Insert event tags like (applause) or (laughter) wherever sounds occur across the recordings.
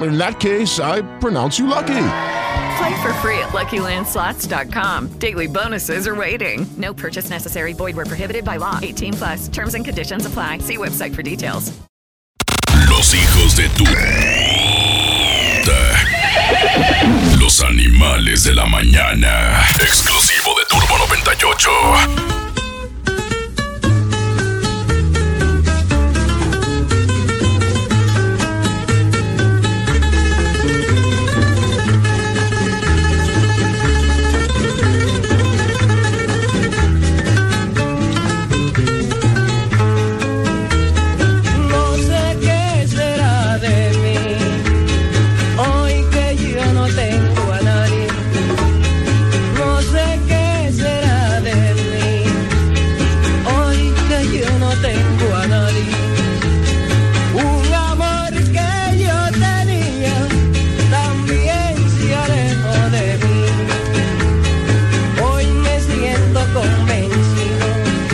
In that case, I pronounce you lucky. Play for free at LuckyLandSlots.com. Daily bonuses are waiting. No purchase necessary. Void where prohibited by law. 18 plus. Terms and conditions apply. See website for details. Los hijos de tu... Los animales de la mañana. Exclusivo de Turbo 98.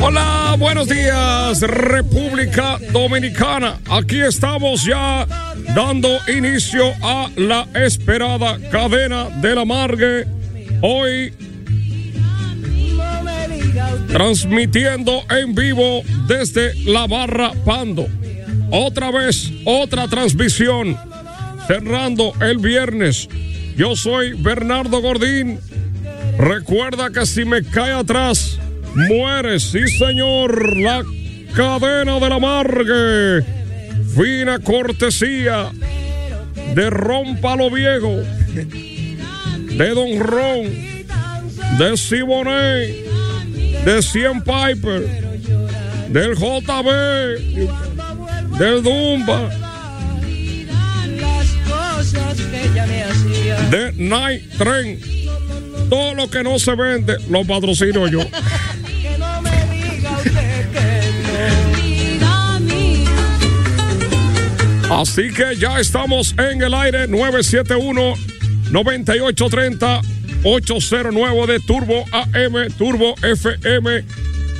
Hola, buenos días, República Dominicana. Aquí estamos ya dando inicio a la esperada cadena de la Margue. Hoy transmitiendo en vivo desde la barra Pando. Otra vez, otra transmisión. Cerrando el viernes. Yo soy Bernardo Gordín. Recuerda que si me cae atrás, muere, sí señor, la cadena de la Margue. Fina cortesía de Ron Palo Viejo, de Don Ron, de Simonet, de Cien Piper, del JB, del Dumba, de Night Train. Todo lo que no se vende lo patrocino yo. Así que ya estamos en el aire 971 9830 809 de Turbo AM, Turbo FM.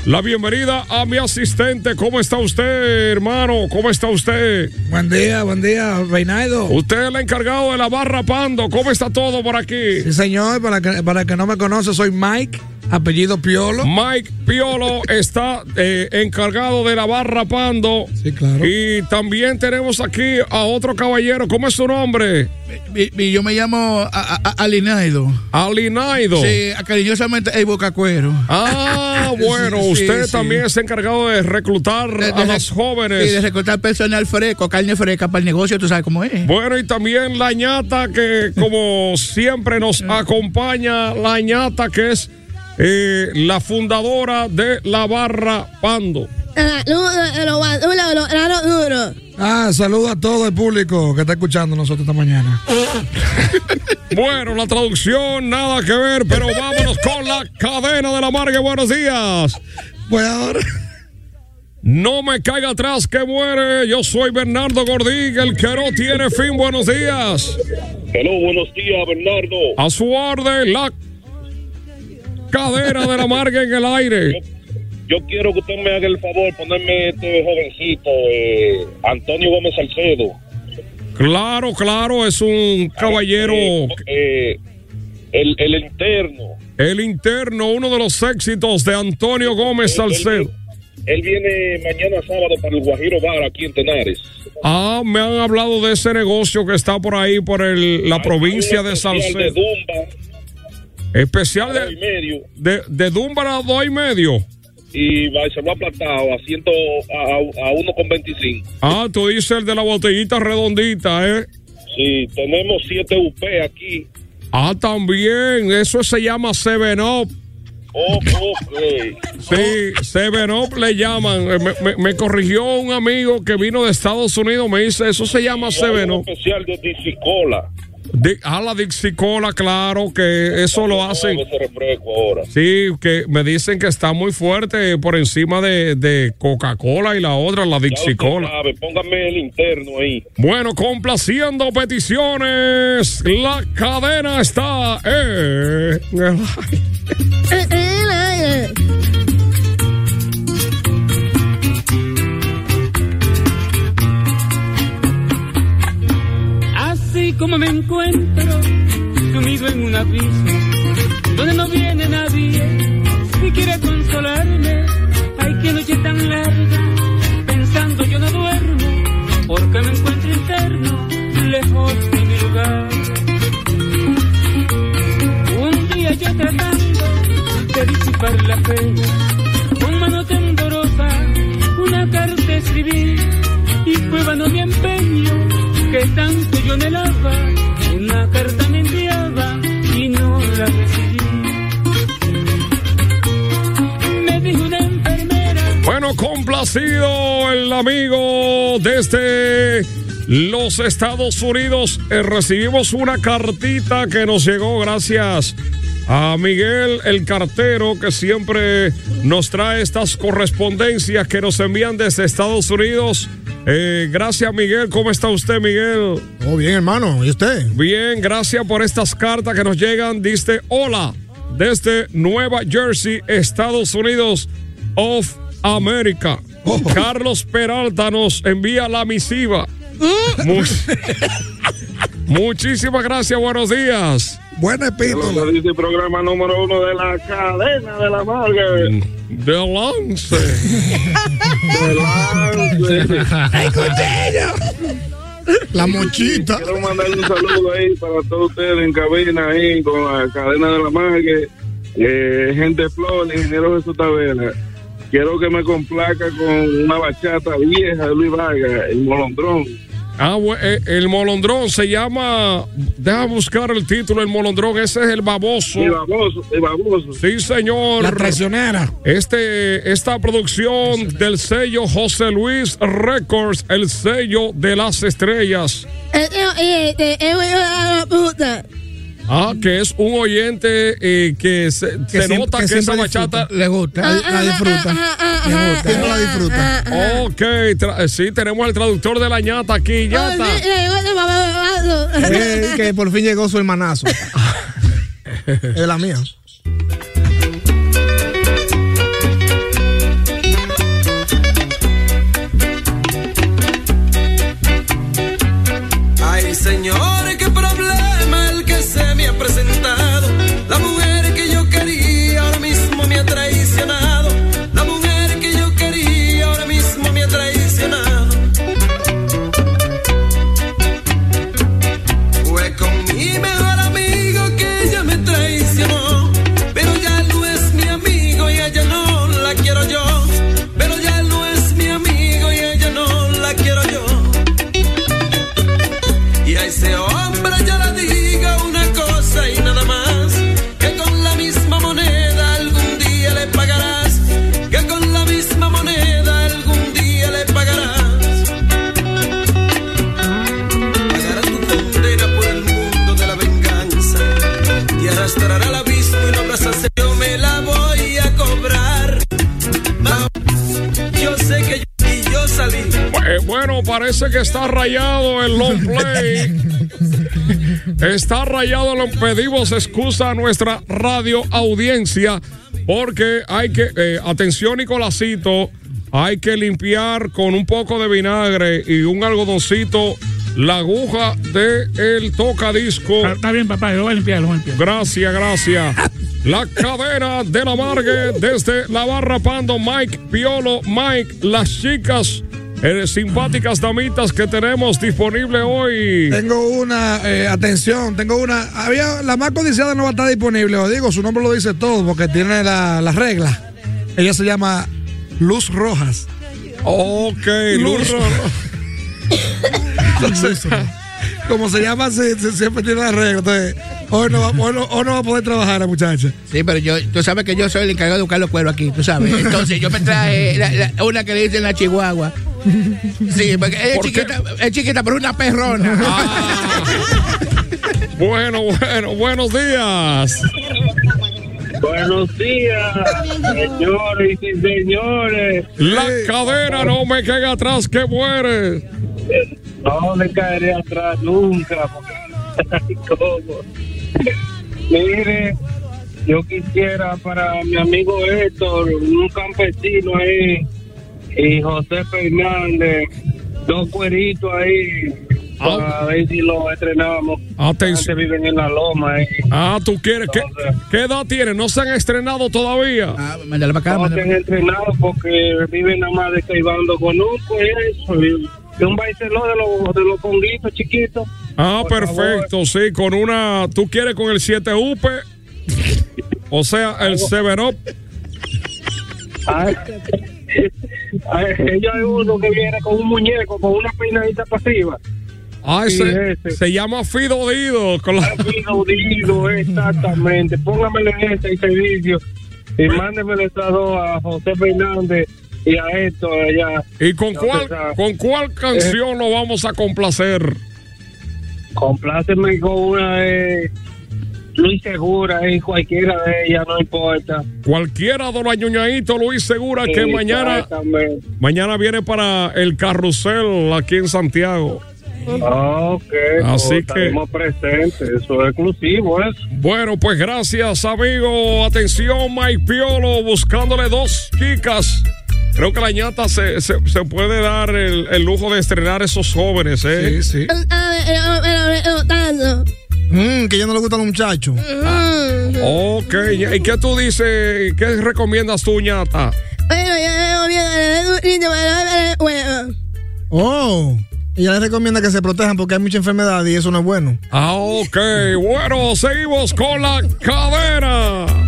La bienvenida a mi asistente. ¿Cómo está usted, hermano? ¿Cómo está usted? Buen día, buen día, Reinaldo. Usted es el encargado de la barra Pando. ¿Cómo está todo por aquí? Sí, señor, para que, para el que no me conoce, soy Mike, apellido Piolo. Mike Piolo está eh, encargado de la barra Pando. Sí, claro. Y también tenemos aquí a otro caballero. ¿Cómo es su nombre? Y, y yo me llamo a- a- a- Alinaido. Alinaido. Sí, cariñosamente el Bocacuero. Ah, (laughs) bueno, Sí, usted sí. también es encargado de reclutar De- a las jóvenes. Y de reclutar personal fresco, carne fresca para el negocio, tú sabes cómo es. Bueno, y también la ñata que como siempre nos (laughs) acompaña, la ñata que es eh, la fundadora de la barra Pando. Ah, saludo a todo el público que está escuchando nosotros esta mañana. Bueno, la traducción nada que ver, pero vámonos con la cadena de la Margue. Buenos días. Pues ahora. No me caiga atrás que muere. Yo soy Bernardo Gordín, el que no tiene fin. Buenos días. Hello, buenos días, Bernardo. A su orden, la cadena de la Margue en el aire. Yo quiero que usted me haga el favor de ponerme este jovencito, eh, Antonio Gómez Salcedo. Claro, claro, es un caballero. Eh, el, el interno. El interno, uno de los éxitos de Antonio Gómez Salcedo. Él viene mañana sábado para el Guajiro Bar aquí en Tenares. Ah, me han hablado de ese negocio que está por ahí, por el- la provincia de Salcedo. De Dumba, Especial dos y de, medio. de, de Dumbar a dos y medio. y va- se lo ha aplastado a, ciento, a, a 1,25. Ah, tú dices el de la botellita redondita, ¿eh? Sí, tenemos 7 UP aquí. Ah, también. Eso se llama Seven Up. Oh, ok. Sí, Seven Up le llaman. Eh, Me, me- me corrigió un amigo que vino de Estados Unidos. Me dice, eso se llama Seven Up. especial de Disicola. Di- ah, la Dixicola, claro, que eso lo hacen. Sí, que me dicen que está muy fuerte por encima de, de Coca-Cola y la otra, la Dixicola. póngame el interno ahí. Bueno, complaciendo peticiones, la cadena está en el Así como me encuentro sumido en un abismo donde no viene nadie si quiere consolarme. Ay, qué noche tan larga, pensando yo no duermo porque me encuentro interno, lejos de mi lugar. Un día yo tratando de disipar la pena, con mano temblorosa una carta escribí y fue vano mi empeño que tanto yo anhelaba. Una Bueno, complacido el amigo desde los Estados Unidos. Eh, recibimos una cartita que nos llegó gracias a Miguel el cartero que siempre nos trae estas correspondencias que nos envían desde Estados Unidos. Eh, gracias Miguel, ¿cómo está usted Miguel? Todo bien, hermano. ¿Y usted? Bien, gracias por estas cartas que nos llegan. Dice hola desde Nueva Jersey, Estados Unidos of America. Carlos Peralta nos envía la misiva. Mu- Muchísimas gracias, buenos días. Buen Lo que dice el programa número uno de la cadena de la marga. De lance. (laughs) La mochita. Quiero mandar un saludo ahí para todos ustedes en cabina ahí con la cadena de la marga. Eh, gente Flor, ingeniero Jesús Tavera. Quiero que me complaca con una bachata vieja de Luis Vargas, el molondrón. Ah, eh, el molondrón se llama. Deja buscar el título. El molondrón, ese es el baboso. El baboso, el baboso. Sí, señor. La traicionera. Este, esta producción del sello José Luis Records, el sello de las estrellas. Ah, que es un oyente eh, que se, Que se siem- nota que que, esa bachata. Le gusta, la- la disfruta. Le gusta. ¿Quién no la disfruta? Ok, tra- eh, sí, tenemos el traductor de la ñata aquí, ñata. Eh, que por fin llegó su hermanazo. (laughs) es la mía. Ay, señores, que está rayado el long play. Está rayado, le pedimos excusa a nuestra radio audiencia porque hay que, eh, atención Nicolásito, hay que limpiar con un poco de vinagre y un algodoncito la aguja de el tocadisco. Está bien, papá, yo voy a limpiar, lo voy a limpiar. Gracias, gracias. La cadena de la Margue desde la barra Pando, Mike Piolo, Mike, las chicas, eh, simpáticas damitas que tenemos disponible hoy. Tengo una, eh, atención, tengo una. Había, la más codiciada no va a estar disponible, os digo, su nombre lo dice todo porque tiene la, la regla. Ella se llama Luz Rojas. Ok, Luz Entonces, como se llama, se, se- siempre tiene arreglo. Entonces, hoy no, va, hoy, no, hoy no va a poder trabajar la muchacha. Sí, pero yo, tú sabes que yo soy el encargado de buscar los cueros aquí, tú sabes. Entonces yo me traje la- la- una que le dicen la chihuahua. (laughs) Sí, porque es ¿Por qué? chiquita, es chiquita, pero una perrona. (laughs) Bueno, bueno, buenos días. Buenos días, señores y señores. La cadena no me caiga atrás que muere. No le caeré atrás nunca. porque- (laughs) ¿Cómo? Mire, yo quisiera para mi amigo Héctor, un campesino ahí, y José Fernández, dos cueritos ahí, para ver si lo estrenábamos. Atención. Viven en la loma. eh. Ah, tú quieres. ¿Qué, qué edad tienen? ¿No se han estrenado todavía? Ah, mándale para acá. No se han entrenado porque viven nada más descaibando con un eso. y- y un baiceló de los, de los conguitos chiquitos. Ah, Por perfecto, sí, con una. ¿Tú quieres con el 7 UP? O sea, el Severo. Ay, ellos hay uno que viene con un muñeco, con una peinadita pasiva. Ah, Sí, ese, ese. se llama Fido Dido. Con la... Fido Dido, exactamente. Póngamele ese y servicio y dos a José Fernández y a esto allá. ¿Y con cuál, con cuál canción lo vamos a complacer? Compláceme con una de Luis Segura y cualquiera de ellas, no importa. Cualquiera de los ñoñaditos, Luis Segura, que mañana, mañana viene para el carrusel aquí en Santiago. Ok, Así pues, que- presentes, eso es exclusivo, eso. Bueno, pues gracias, amigo. Atención, Mike Piolo, buscándole dos chicas. Creo que la ñata se, se, se puede dar el, el lujo de estrenar esos jóvenes, ¿eh? Sí, sí. Mm, que ya no le gustan los muchachos. Ok, ¿y qué tú dices? ¿Qué recomiendas tú, ñata? Oh, ella le recomienda que se protejan porque hay mucha enfermedad y eso no es bueno. Ah, ok. Bueno, seguimos con la cadena.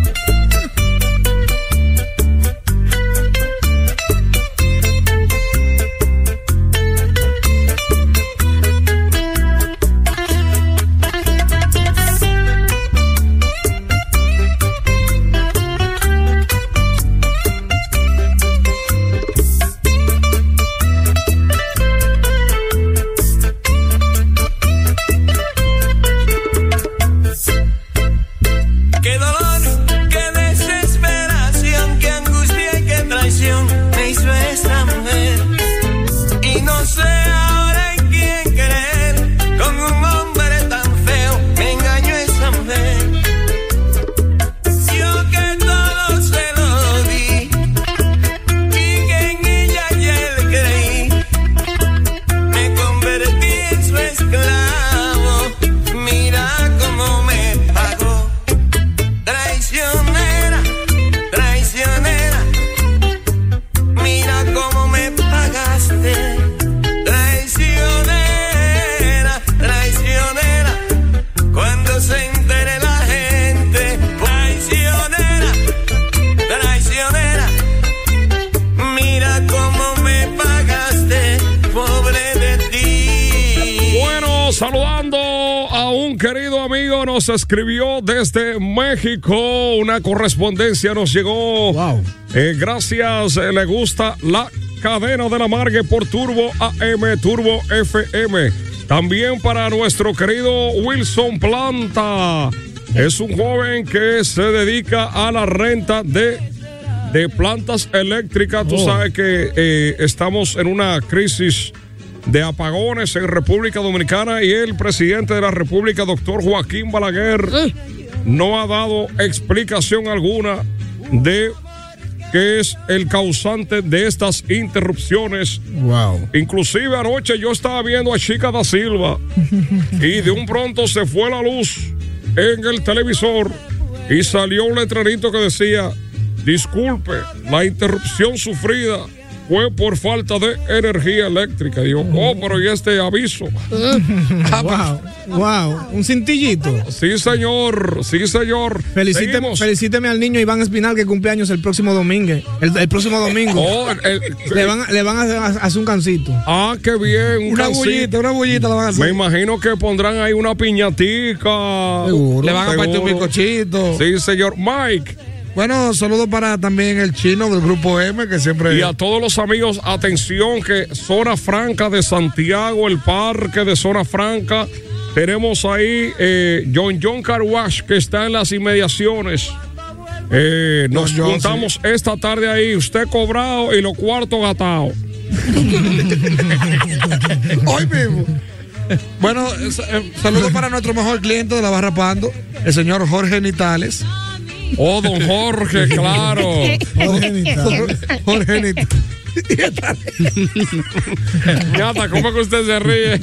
Nos escribió desde México. Una correspondencia nos llegó. Wow. Eh, gracias, eh, le gusta la cadena de la Margue por Turbo AM, Turbo FM. También para nuestro querido Wilson Planta. Es un joven que se dedica a la renta de, de plantas eléctricas. Tú Oh. sabes que eh, estamos en una crisis de apagones en República Dominicana y el presidente de la República, doctor Joaquín Balaguer, no ha dado explicación alguna de qué es el causante de estas interrupciones. Wow. Inclusive anoche yo estaba viendo a Chica da Silva y de un pronto se fue la luz en el televisor y salió un letrerito que decía, disculpe la interrupción sufrida fue por falta de energía eléctrica. Digo, oh, pero ¿y este aviso? (laughs) wow, wow, un cintillito. Sí, señor, sí, señor. Felicíteme, felicíteme al niño Iván Espinal que cumple años el próximo domingo. El, el próximo domingo. Oh, el- le, van, a- le van a hacer, un cancito. Ah, qué bien. Un Una cancito. bullita, una bullita la van a hacer. Me imagino que pondrán ahí una piñatica. Le van a partir un Seguro. bizcochito. Sí, señor. Mike. Bueno, saludos para también el chino del grupo M que siempre. Y a todos los amigos, atención que Zona Franca de Santiago, el parque de Zona Franca, tenemos ahí eh, John John Car Wash que está en las inmediaciones. Eh, nos John, juntamos esta tarde ahí, usted cobrado y los cuartos gatados. (laughs) Hoy mismo. Bueno, eh, eh, saludos para nuestro mejor cliente de la barra Pando, el señor Jorge Nitales. Oh, don Jorge, (laughs) claro. Jorge. Ñata, ¿cómo que usted se ríe?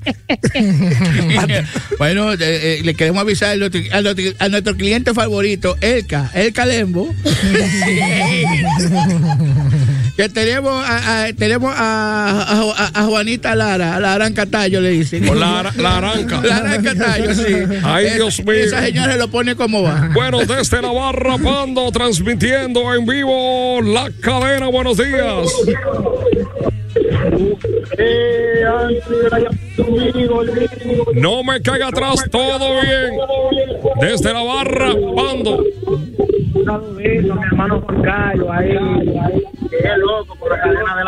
(laughs) bueno, eh, eh, le queremos avisar a nuestro, a nuestro- a nuestro cliente favorito, Elka, Elka Lembo. (laughs) que tenemos a, a- tenemos a, a- a Juanita Lara, la Aranca Tallo le dicen. O la la aranca. La Aranca Tallo, sí. Ay, Dios mío. Esa señora lo pone como va. Bueno, desde la barra Pando, transmitiendo en vivo la cadena. Buenos días. No me caiga atrás, todo bien. Desde la barra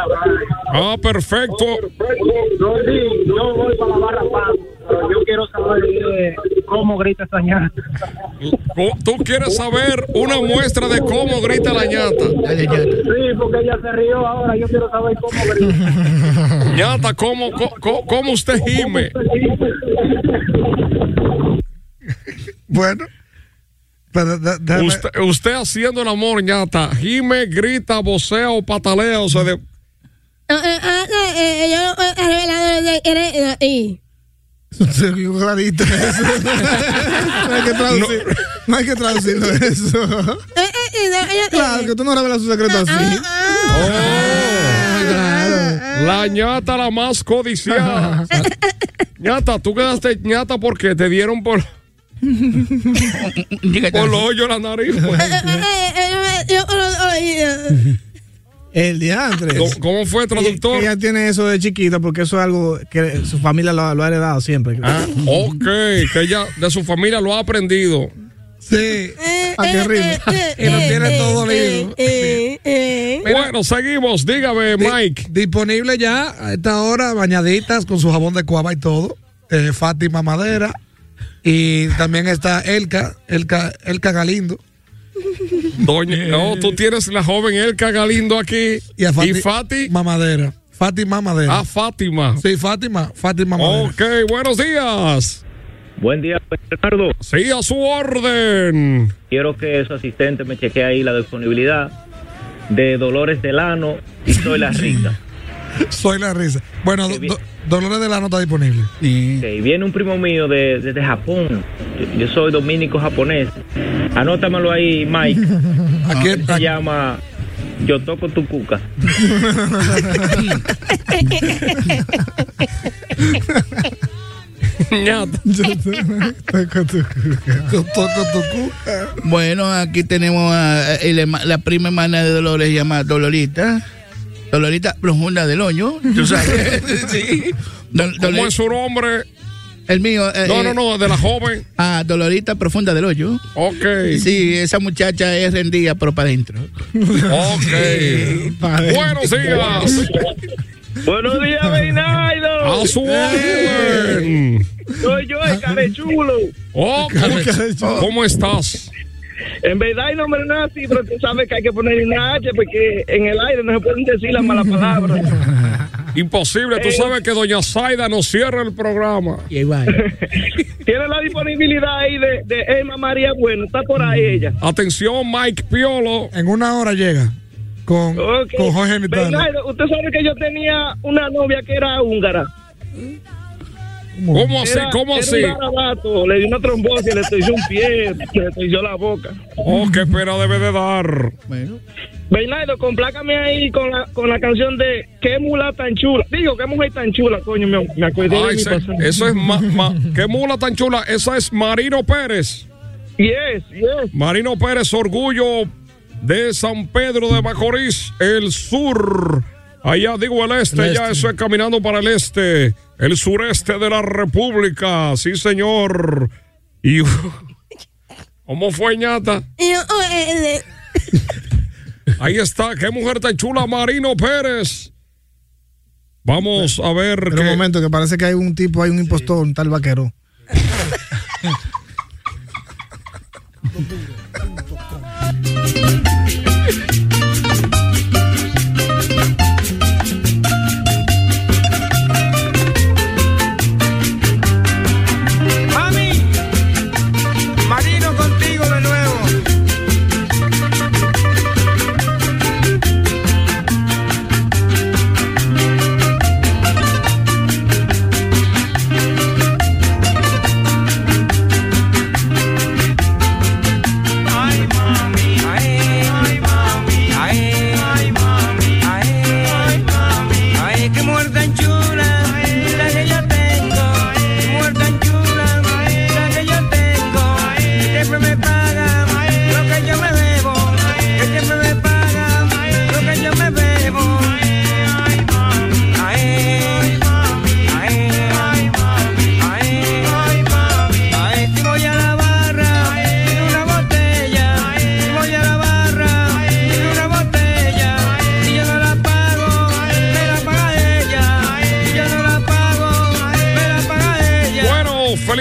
barra. Ah, perfecto. Yo voy para la barra quiero saber eh, cómo grita esa ñata. ¿Tú quieres saber una muestra de cómo grita la ñata? Sí, porque ella se rió ahora, yo quiero saber cómo grita. (laughs) ñata, ¿cómo, co- cómo usted gime? Bueno. Pero, da- déjame- Usted, usted haciendo el amor, ñata, gime, grita, vocea o patalea, o sea, de, Se vio clarito eso. no hay que traducir. No, hay que traducirlo eso. Claro, que tú no revelas su secreto así. La ñata la más codiciada. ñata, tú quedaste ñata porque te dieron por, por los hoyos la nariz. El diantre. ¿Cómo- cómo fue, traductor? Ella tiene eso de chiquita porque eso es algo que su familia lo, lo ha heredado siempre. Ah, ok, que ella de su familia lo ha aprendido. Sí, a que rime. Y lo tiene todo lindo. Bueno, seguimos, dígame, Mike. Disponible ya a esta hora, bañaditas con su jabón de cuava y todo. Eh, Fátima Madera. Y también está Elka, Elka, Elka Galindo. Doña, no, tú tienes la joven Elka Galindo aquí. Y, a Fati- Fati. Mamadera. Fátima Madera. Ah, Fátima. Sí, Fátima, Fátima Madera. Ok, buenos días. Buen día, Bernardo. Sí, a su orden. Quiero que su asistente me chequee ahí la disponibilidad de Dolores Delano y Soy la Rita. (laughs) Soy la risa. Bueno, Qué do- bien. do- Dolores de Lano está disponible. Ok, viene un primo mío de, desde Japón. Yo, yo soy dominico japonés. Anótamelo ahí, Mike. (laughs) ¿A quién? Se llama Yo (laughs) toco tu cuca. Yo toco tu cuca. Bueno, aquí tenemos a, el herma- la prima hermana de Dolores llamada Dolorita. Dolorita profunda del hoyo, tú sabes. (laughs) sí. Dol- ¿Cómo Dolor- es su nombre? el mío. eh, No, eh, no, no, de la joven. Ah, Dolorita profunda del hoyo. Ok. Sí, esa muchacha es rendida, pero para adentro. Ok. Buenos días. Buenos días, Reinaldo. A su orden. Soy yo, el cabechulo. Oh, ¿cómo, cómo estás? En verdad el nombre no es así, pero tú sabes que hay que poner una H porque en el aire no se pueden decir las malas palabras. (laughs) Imposible, tú sabes que doña Zaida nos cierra el programa. Va. (laughs) Tiene la disponibilidad ahí de, de Emma María Bueno, está por ahí ella. Atención, Mike Piolo. En una hora llega con, Ok. con Jorge. Bernardo, usted sabe que yo tenía una novia que era húngara. ¿Cómo así? Era- ¿Cómo era así? un garabato, le dio una trombosis, le torció un pie, le torció la boca. Oh, qué pena debe de dar. Bueno. Bernardo, complácame ahí con la, con la canción de Qué mula tan chula. Digo, qué mujer tan chula, coño, me, me acordé de Ay, mi se- eso es ma- ma- qué mula tan chula. Esa es Marino Pérez. Yes, yes. Marino Pérez, orgullo de San Pedro de Macorís, el sur. Allá digo el este, El ya este. eso es caminando para el este, el sureste de la República. Sí, señor. Y (laughs) ¿Cómo fue, ñata? (laughs) Ahí está, qué mujer tan chula, Marino Pérez. Vamos a ver Pero qué- un momento, que parece que hay un tipo, hay un impostor, un tal vaquero. (laughs)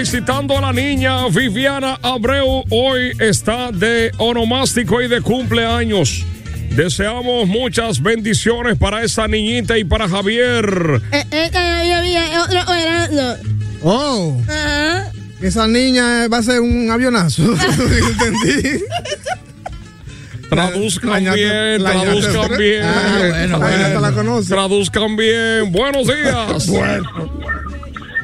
felicitando a la niña Viviana Abreu. Hoy está de onomástico y de cumpleaños. Deseamos muchas bendiciones para esa niñita y para Javier. Oh, esa niña va a ser un avionazo. (laughs) (laughs) Entendí. Traduzcan La bien, la traduzcan bien. Ah, bueno, bueno. la conoce. Traduzcan bien. Buenos días. (laughs)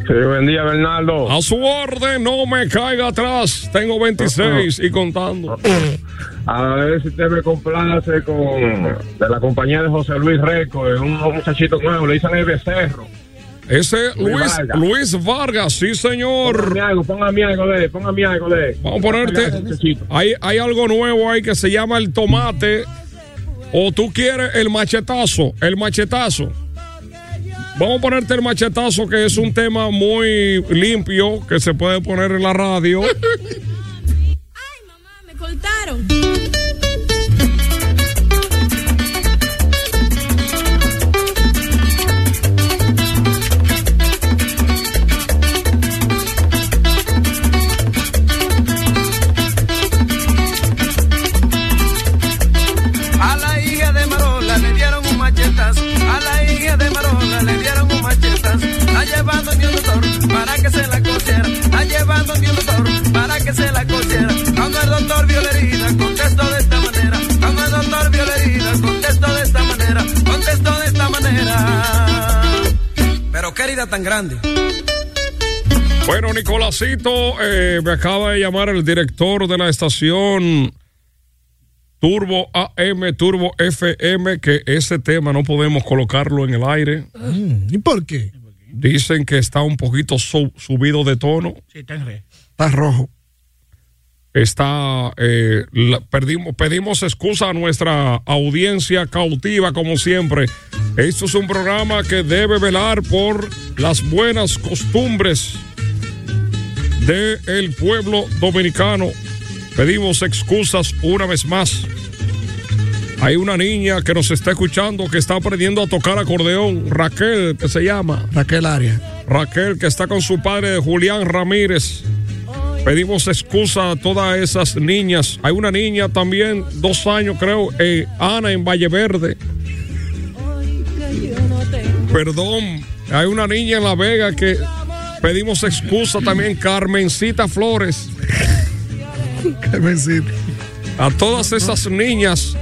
Sí, buen día, Bernardo. A su orden, no me caiga atrás. Tengo 26 y contando. A ver si usted me complace con de la compañía de José Luis Reco, es un muchachito nuevo, le dicen el becerro. Ese Luis Luis, Vargas. Luis Vargas, sí señor. Póngame algo, póngame algo de póngame algo de. Vamos a ponerte. Hay, hay algo nuevo ahí que se llama el tomate. O tú quieres el machetazo. El machetazo. Vamos a ponerte el machetazo, que es un tema muy limpio que se puede poner en la radio. (laughs) Me cortaron. Un doctor para que se la cosiera. Cuando el doctor vio la herida, contestó de esta manera. Cuando el doctor vio la herida, contestó de esta manera. Contestó de esta manera. Pero qué herida tan grande. Bueno, Nicolásito, eh, me acaba de llamar el director de la estación Turbo AM, Turbo FM, que ese tema no podemos colocarlo en el aire. ¿Y por qué? Dicen que está un poquito su- subido de tono. Sí, está. Está rojo. Está, eh, la- perdimos, pedimos excusa a nuestra audiencia cautiva, como siempre. Esto es un programa que debe velar por las buenas costumbres del pueblo dominicano. Pedimos excusas una vez más. Hay una niña que nos está escuchando que está aprendiendo a tocar acordeón, Raquel, que se llama. Raquel Aria. Raquel, que está con su padre Julián Ramírez. Pedimos excusa a todas esas niñas. Hay una niña también, dos años creo, eh, Ana en Valle Verde. Perdón, hay una niña en La Vega que pedimos excusa también, Carmencita Flores. (laughs) Carmencita. A todas esas niñas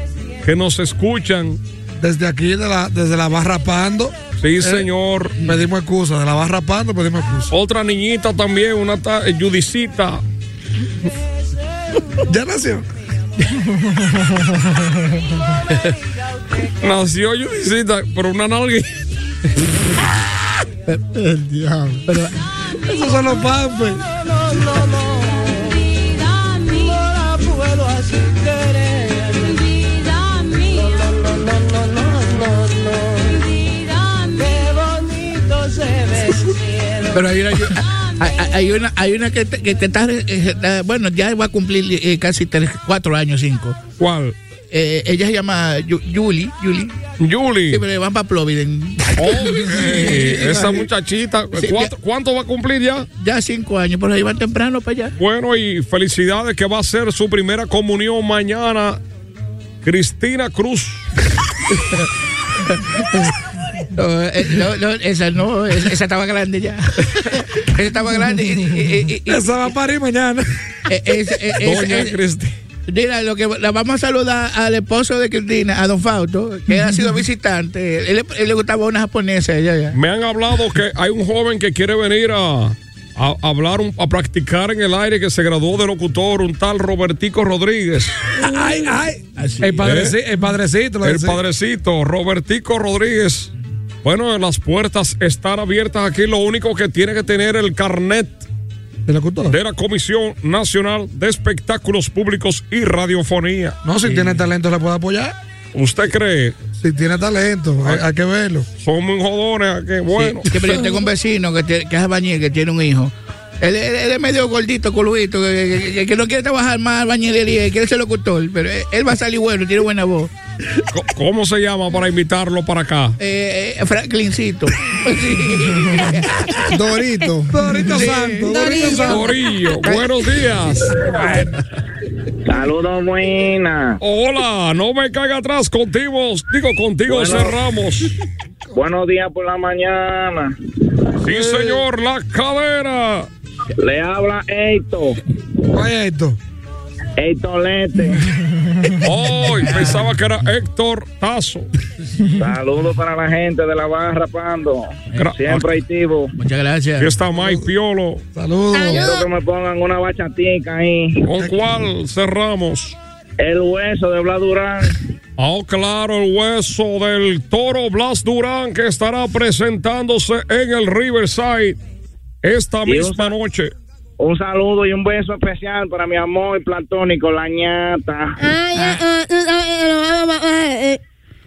que nos escuchan. Desde aquí, de la, desde la barra Pando. Sí, señor. Pedimos excusa. De la barra rapando, pedimos excusa. Otra niñita también, una ta- eh, Judicita. ya nació. (laughs) Nació Judicita, pero una nalguita. El diablo. Esos son los pampes. Pero hay una, hay, una, hay una que, te- que te está, eh, eh, bueno, ya va a cumplir eh, casi tres, cuatro años, cinco. ¿Cuál? Eh, ella se llama Yuli, Yuli. Yuli. Sí, pero van para Ploviden. Eh, (laughs) esa muchachita, Sí, ¿cuánto, cuánto va a cumplir ya? Ya cinco años, por ahí van temprano para allá. Bueno, y felicidades que va a ser su primera comunión mañana. Cristina Cruz. (laughs) No, eh, no, no, esa no, esa, esa estaba grande ya. (laughs) esa estaba grande. y- y- y- y- Esa va a parir mañana. eh, es- eh, es- Doña es- Cristina. Mira, lo que la vamos a saludar al esposo de Cristina, a Don Fausto, que ha sido visitante. Él, él le gustaba una japonesa. Ya, ya. Me han hablado que hay un joven que quiere venir a, a hablar, a practicar en el aire, que se graduó de locutor, un tal Robertico Rodríguez. Ay, ay. Así. El, padreci- el padrecito. El padrecito, Robertico Rodríguez. Bueno, las puertas están abiertas aquí. Lo único que tiene que tener el carnet de la Comisión Nacional de Espectáculos Públicos y Radiofonía. No, si tiene talento, le puede apoyar. ¿Usted cree? Si tiene talento, hay, hay que verlo. Son muy jodones. Que bueno. Sí, pero yo tengo un (laughs) vecino que, tiene- que es albañil, que tiene un hijo. Él, él- él es medio gordito, coludito, que, que- que- que no quiere trabajar más albañilería, quiere ser locutor, pero él, él va a salir bueno, tiene buena voz. ¿Cómo se llama para invitarlo para acá? Eh, eh, Franklincito. (laughs) Dorito. Dorito Sí. Santo. Dorito Santo. Corillo, buenos días. Saludos, buena. Hola, no me caiga atrás contigo. Digo, contigo Bueno. cerramos. Buenos días por la mañana. Sí, señor, la cadera. Le habla Eito. Oye esto. Eito Lete. (laughs) Hoy pensaba que era Héctor Tazo. Saludos para la gente de la barra Pando. Gra- Siempre activo. Muchas gracias. Aquí está Mike Piolo. Saludos. Quiero que me pongan una bachatica ahí. ¿Con cuál cerramos? El hueso de Blas Durán. Oh, claro, el hueso del toro Blas Durán que estará presentándose en el Riverside esta misma noche. Un saludo y un beso especial para mi amor platónico, la ñata.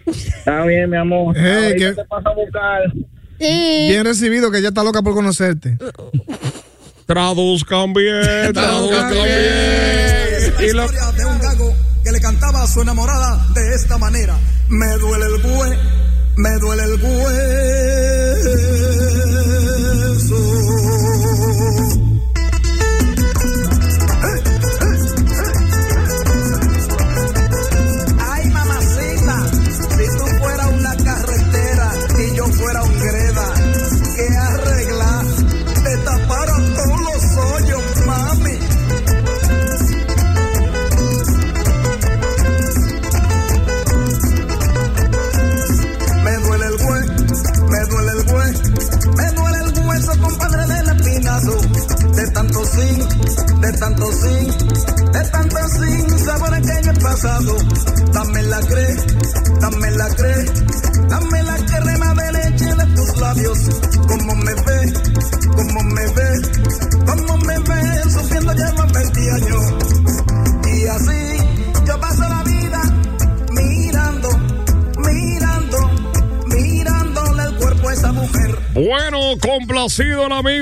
Está bien, mi amor. Hey, Ahorita que- te paso a buscar. Bien recibido, que ella está loca por conocerte. Traduzcan bien, traduzcan bien. Y la historia de un gago que le cantaba a su enamorada de esta manera. Me duele el bue, me duele el hueso.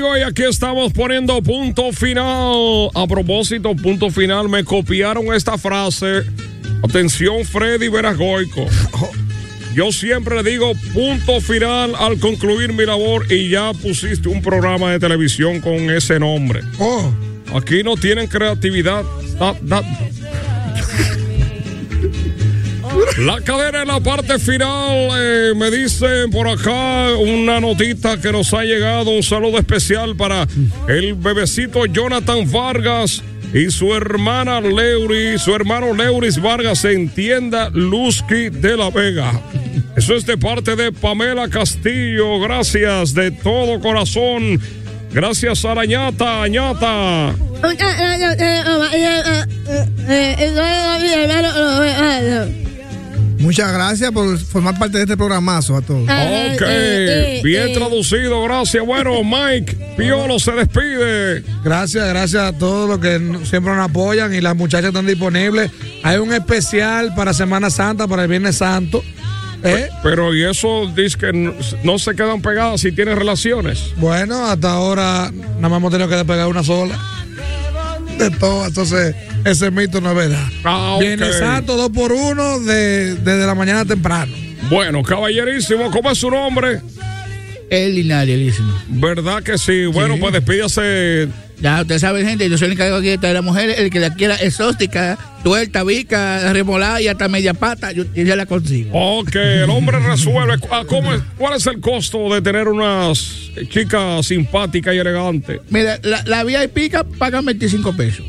Amigo y aquí estamos poniendo punto final. A propósito, punto final, me copiaron esta frase. Atención, Freddy Veragoico. Yo siempre le digo punto final al concluir mi labor y ya pusiste un programa de televisión con ese nombre. Oh. Aquí no tienen creatividad. Da- da- La cadena en la parte final, eh, me dicen por acá una notita que nos ha llegado, un saludo especial para el bebecito Jonathan Vargas y su hermana Leury, su hermano Leuris Vargas en tienda Lusky de la Vega. Eso es de parte de Pamela Castillo. Gracias de todo corazón. Gracias, Arañata, Añata. Muchas gracias por formar parte de este programazo a todos. Ok, bien traducido, gracias. Bueno, (laughs) Mike Piolo se despide. Gracias, gracias a todos los que siempre nos apoyan y las muchachas están disponibles. Hay un especial para Semana Santa, para el Viernes Santo. ¿eh? Pero y eso dice que no, no se quedan pegadas si tienen relaciones. Bueno, hasta ahora nada más hemos tenido que despegar una sola. De todo, entonces ese mito no es verdad. Ah, ok. Viernes Santo, dos por uno, de- desde la mañana temprano. Bueno, caballerísimo, ¿cómo es su nombre? El Linaresísimo. ¿Verdad que sí? Bueno, pues despídase. Ya, ustedes saben, gente, yo soy el encargado aquí de la mujer, el que la quiera exótica, tuerta, bica, remolada y hasta media pata, yo, yo ya la consigo. Ok, el hombre resuelve. Ah, ¿cómo es- ¿Cuál es el costo de tener unas chicas simpáticas y elegantes? Mira, la, la VIP pagan 25 pesos.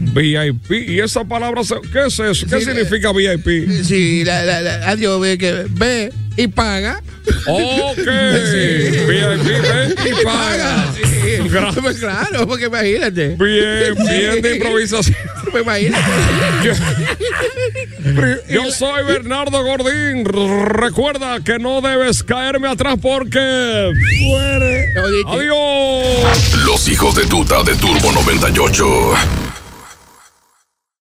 VIP. ¿Y esa palabra, se- qué es eso? ¿Qué Sí, significa VIP? Sí, la, la, la- adiós, ve que ve y paga. Ok. (laughs) VIP, ve (laughs) y paga. Pues claro, porque imagínate. Bien, bien de improvisación. (laughs) Pues imagínate. Yo soy Bernardo Gordín. Recuerda que no debes caerme atrás porque. Muere. Adiós. Los hijos de tuta de Turbo 98.